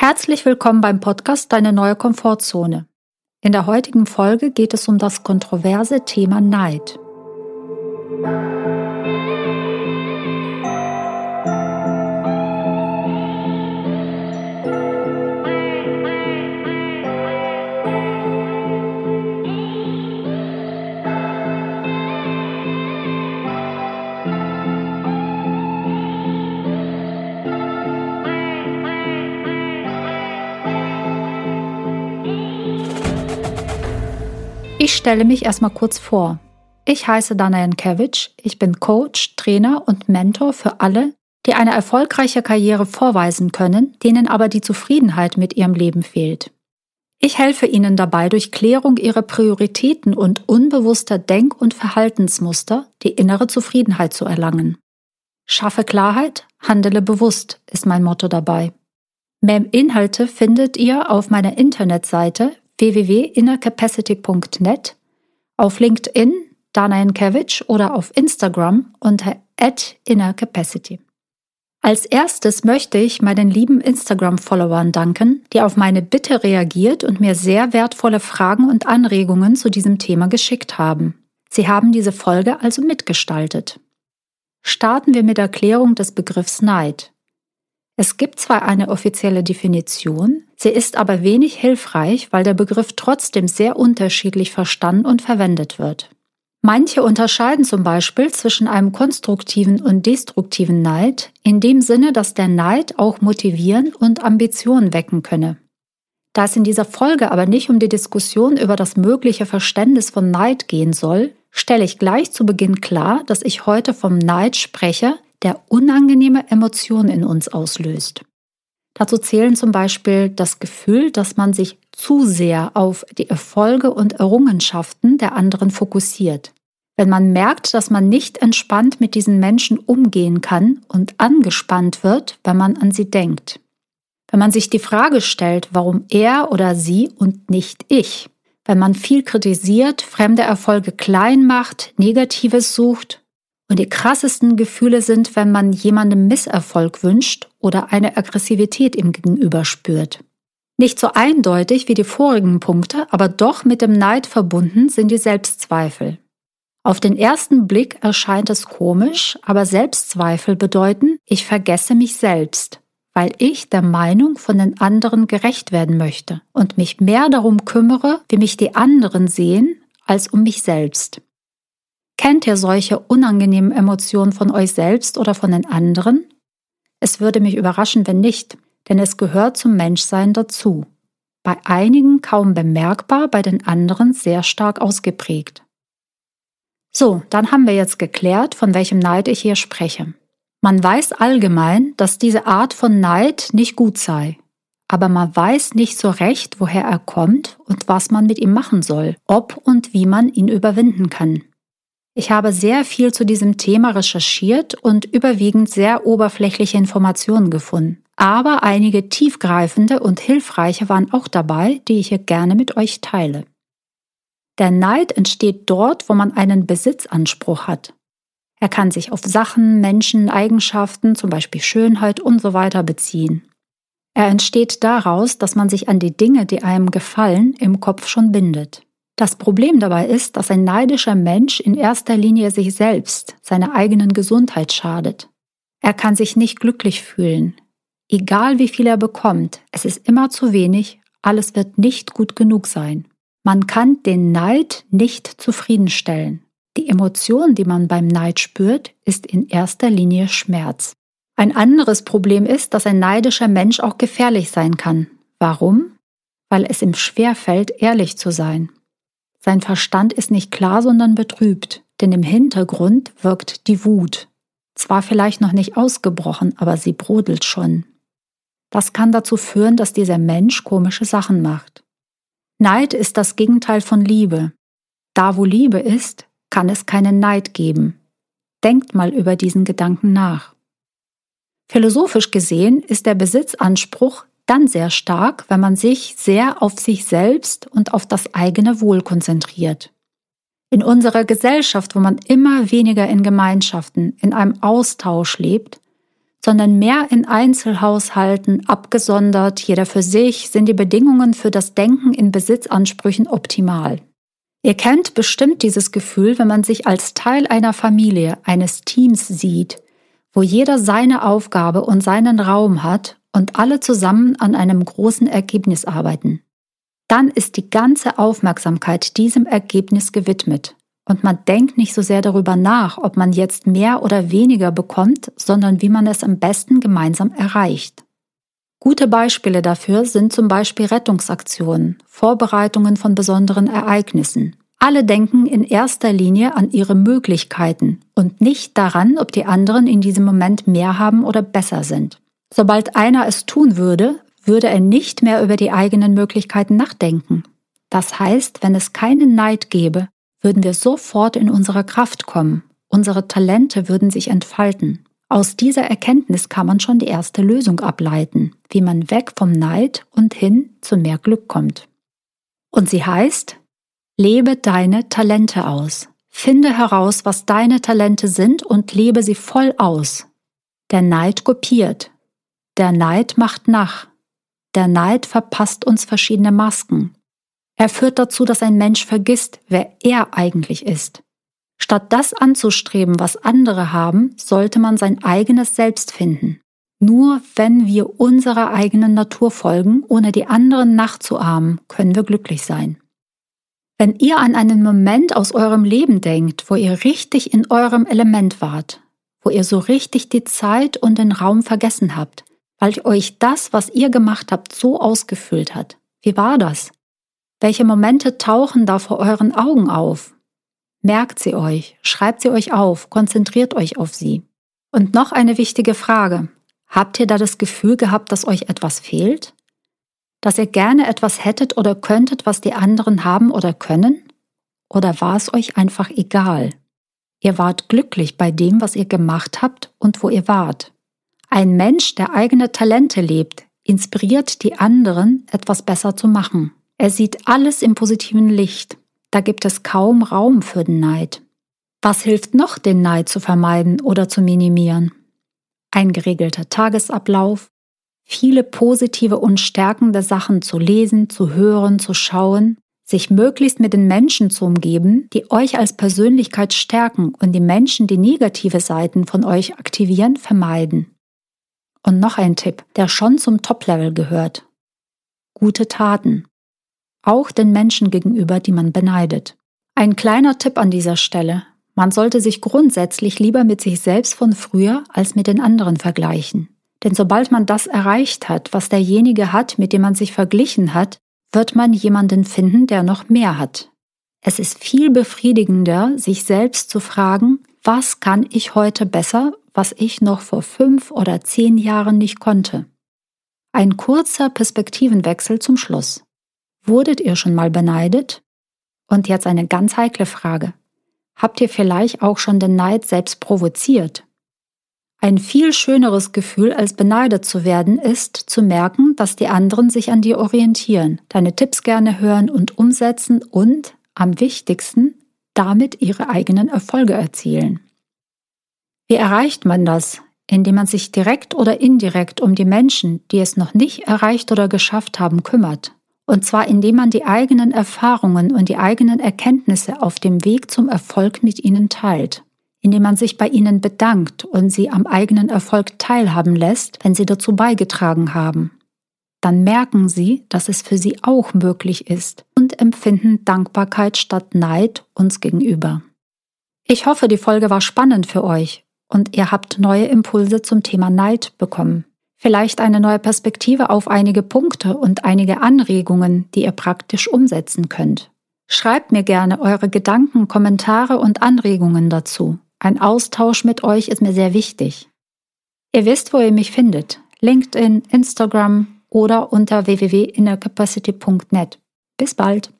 Herzlich willkommen beim Podcast Deine neue Komfortzone. In der heutigen Folge geht es um das kontroverse Thema Neid. Stelle mich erstmal kurz vor. Ich heiße Dana Jankewitsch, ich bin Coach, Trainer und Mentor für alle, die eine erfolgreiche Karriere vorweisen können, denen aber die Zufriedenheit mit ihrem Leben fehlt. Ich helfe Ihnen dabei, durch Klärung Ihrer Prioritäten und unbewusster Denk- und Verhaltensmuster die innere Zufriedenheit zu erlangen. Schaffe Klarheit, handele bewusst ist mein Motto dabei. Mehr Inhalte findet ihr auf meiner Internetseite www.innercapacity.net, auf LinkedIn Dana Jankewitsch oder auf Instagram unter @innercapacity. Als erstes möchte ich meinen lieben Instagram-Followern danken, die auf meine Bitte reagiert und mir sehr wertvolle Fragen und Anregungen zu diesem Thema geschickt haben. Sie haben diese Folge also mitgestaltet. Starten wir mit Erklärung des Begriffs Neid. Es gibt zwar eine offizielle Definition, sie ist aber wenig hilfreich, weil der Begriff trotzdem sehr unterschiedlich verstanden und verwendet wird. Manche unterscheiden zum Beispiel zwischen einem konstruktiven und destruktiven Neid, in dem Sinne, dass der Neid auch motivieren und Ambitionen wecken könne. Da es in dieser Folge aber nicht um die Diskussion über das mögliche Verständnis von Neid gehen soll, stelle ich gleich zu Beginn klar, dass ich heute vom Neid spreche, der unangenehme Emotionen in uns auslöst. Dazu zählen zum Beispiel das Gefühl, dass man sich zu sehr auf die Erfolge und Errungenschaften der anderen fokussiert. Wenn man merkt, dass man nicht entspannt mit diesen Menschen umgehen kann und angespannt wird, wenn man an sie denkt. Wenn man sich die Frage stellt, warum er oder sie und nicht ich. Wenn man viel kritisiert, fremde Erfolge klein macht, Negatives sucht und die krassesten Gefühle sind, wenn man jemandem Misserfolg wünscht oder eine Aggressivität im Gegenüber spürt. Nicht so eindeutig wie die vorigen Punkte, aber doch mit dem Neid verbunden sind die Selbstzweifel. Auf den ersten Blick erscheint es komisch, aber Selbstzweifel bedeuten, ich vergesse mich selbst, weil ich der Meinung von den anderen gerecht werden möchte und mich mehr darum kümmere, wie mich die anderen sehen, als um mich selbst. Kennt ihr solche unangenehmen Emotionen von euch selbst oder von den anderen? Es würde mich überraschen, wenn nicht, denn es gehört zum Menschsein dazu. Bei einigen kaum bemerkbar, bei den anderen sehr stark ausgeprägt. So, dann haben wir jetzt geklärt, von welchem Neid ich hier spreche. Man weiß allgemein, dass diese Art von Neid nicht gut sei, aber man weiß nicht so recht, woher er kommt und was man mit ihm machen soll, ob und wie man ihn überwinden kann. Ich habe sehr viel zu diesem Thema recherchiert und überwiegend sehr oberflächliche Informationen gefunden. Aber einige tiefgreifende und hilfreiche waren auch dabei, die ich hier gerne mit euch teile. Der Neid entsteht dort, wo man einen Besitzanspruch hat. Er kann sich auf Sachen, Menschen, Eigenschaften, zum Beispiel Schönheit und so weiter beziehen. Er entsteht daraus, dass man sich an die Dinge, die einem gefallen, im Kopf schon bindet. Das Problem dabei ist, dass ein neidischer Mensch in erster Linie sich selbst, seiner eigenen Gesundheit schadet. Er kann sich nicht glücklich fühlen. Egal wie viel er bekommt, es ist immer zu wenig, alles wird nicht gut genug sein. Man kann den Neid nicht zufriedenstellen. Die Emotion, die man beim Neid spürt, ist in erster Linie Schmerz. Ein anderes Problem ist, dass ein neidischer Mensch auch gefährlich sein kann. Warum? Weil es ihm schwerfällt, ehrlich zu sein. Sein Verstand ist nicht klar, sondern betrübt, denn im Hintergrund wirkt die Wut. Zwar vielleicht noch nicht ausgebrochen, aber sie brodelt schon. Das kann dazu führen, dass dieser Mensch komische Sachen macht. Neid ist das Gegenteil von Liebe. Da wo Liebe ist, kann es keinen Neid geben. Denkt mal über diesen Gedanken nach. Philosophisch gesehen ist der Besitzanspruch dann sehr stark, wenn man sich sehr auf sich selbst und auf das eigene Wohl konzentriert. In unserer Gesellschaft, wo man immer weniger in Gemeinschaften, in einem Austausch lebt, sondern mehr in Einzelhaushalten, abgesondert, jeder für sich, sind die Bedingungen für das Denken in Besitzansprüchen optimal. Ihr kennt bestimmt dieses Gefühl, wenn man sich als Teil einer Familie, eines Teams sieht, wo jeder seine Aufgabe und seinen Raum hat und alle zusammen an einem großen Ergebnis arbeiten. Dann ist die ganze Aufmerksamkeit diesem Ergebnis gewidmet und man denkt nicht so sehr darüber nach, ob man jetzt mehr oder weniger bekommt, sondern wie man es am besten gemeinsam erreicht. Gute Beispiele dafür sind zum Beispiel Rettungsaktionen, Vorbereitungen von besonderen Ereignissen. Alle denken in erster Linie an ihre Möglichkeiten und nicht daran, ob die anderen in diesem Moment mehr haben oder besser sind. Sobald einer es tun würde, würde er nicht mehr über die eigenen Möglichkeiten nachdenken. Das heißt, wenn es keinen Neid gäbe, würden wir sofort in unsere Kraft kommen, unsere Talente würden sich entfalten. Aus dieser Erkenntnis kann man schon die erste Lösung ableiten, wie man weg vom Neid und hin zu mehr Glück kommt. Und sie heißt, lebe deine Talente aus. Finde heraus, was deine Talente sind und lebe sie voll aus. Der Neid kopiert. Der Neid macht nach. Der Neid verpasst uns verschiedene Masken. Er führt dazu, dass ein Mensch vergisst, wer er eigentlich ist. Statt das anzustreben, was andere haben, sollte man sein eigenes Selbst finden. Nur wenn wir unserer eigenen Natur folgen, ohne die anderen nachzuahmen, können wir glücklich sein. Wenn ihr an einen Moment aus eurem Leben denkt, wo ihr richtig in eurem Element wart, wo ihr so richtig die Zeit und den Raum vergessen habt, weil euch das, was ihr gemacht habt, so ausgefüllt hat. Wie war das? Welche Momente tauchen da vor euren Augen auf? Merkt sie euch, schreibt sie euch auf, konzentriert euch auf sie. Und noch eine wichtige Frage. Habt ihr da das Gefühl gehabt, dass euch etwas fehlt? Dass ihr gerne etwas hättet oder könntet, was die anderen haben oder können? Oder war es euch einfach egal? Ihr wart glücklich bei dem, was ihr gemacht habt und wo ihr wart. Ein Mensch, der eigene Talente lebt, inspiriert die anderen, etwas besser zu machen. Er sieht alles im positiven Licht. Da gibt es kaum Raum für den Neid. Was hilft noch, den Neid zu vermeiden oder zu minimieren? Ein geregelter Tagesablauf, viele positive und stärkende Sachen zu lesen, zu hören, zu schauen, sich möglichst mit den Menschen zu umgeben, die euch als Persönlichkeit stärken und die Menschen, die negative Seiten von euch aktivieren, vermeiden. Und noch ein Tipp, der schon zum Top-Level gehört. Gute Taten auch den Menschen gegenüber, die man beneidet. Ein kleiner Tipp an dieser Stelle. Man sollte sich grundsätzlich lieber mit sich selbst von früher als mit den anderen vergleichen. Denn sobald man das erreicht hat, was derjenige hat, mit dem man sich verglichen hat, wird man jemanden finden, der noch mehr hat. Es ist viel befriedigender, sich selbst zu fragen, was kann ich heute besser, was ich noch vor fünf oder zehn Jahren nicht konnte. Ein kurzer Perspektivenwechsel zum Schluss. Wurdet ihr schon mal beneidet? Und jetzt eine ganz heikle Frage. Habt ihr vielleicht auch schon den Neid selbst provoziert? Ein viel schöneres Gefühl, als beneidet zu werden, ist zu merken, dass die anderen sich an dir orientieren, deine Tipps gerne hören und umsetzen und, am wichtigsten, damit ihre eigenen Erfolge erzielen. Wie erreicht man das? Indem man sich direkt oder indirekt um die Menschen, die es noch nicht erreicht oder geschafft haben, kümmert. Und zwar indem man die eigenen Erfahrungen und die eigenen Erkenntnisse auf dem Weg zum Erfolg mit ihnen teilt. Indem man sich bei ihnen bedankt und sie am eigenen Erfolg teilhaben lässt, wenn sie dazu beigetragen haben. Dann merken sie, dass es für sie auch möglich ist und empfinden Dankbarkeit statt Neid uns gegenüber. Ich hoffe, die Folge war spannend für euch und ihr habt neue Impulse zum Thema Neid bekommen vielleicht eine neue Perspektive auf einige Punkte und einige Anregungen, die ihr praktisch umsetzen könnt. Schreibt mir gerne eure Gedanken, Kommentare und Anregungen dazu. Ein Austausch mit euch ist mir sehr wichtig. Ihr wisst, wo ihr mich findet. LinkedIn, Instagram oder unter www.innercapacity.net. Bis bald.